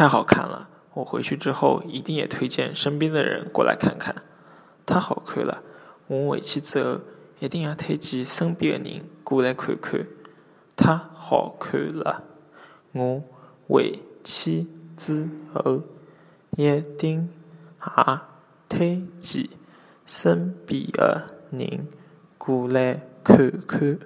太好看了，我回去之后一定也推荐身边的人过来看看。太好看了，我回去之后一定要推荐身边的人过来看看。太好看了，我回去之后一定也推荐身边的人过来看看。